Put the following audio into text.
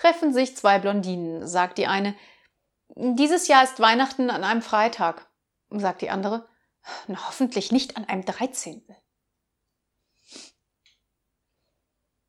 treffen sich zwei Blondinen, sagt die eine. Dieses Jahr ist Weihnachten an einem Freitag, sagt die andere. Na, hoffentlich nicht an einem 13.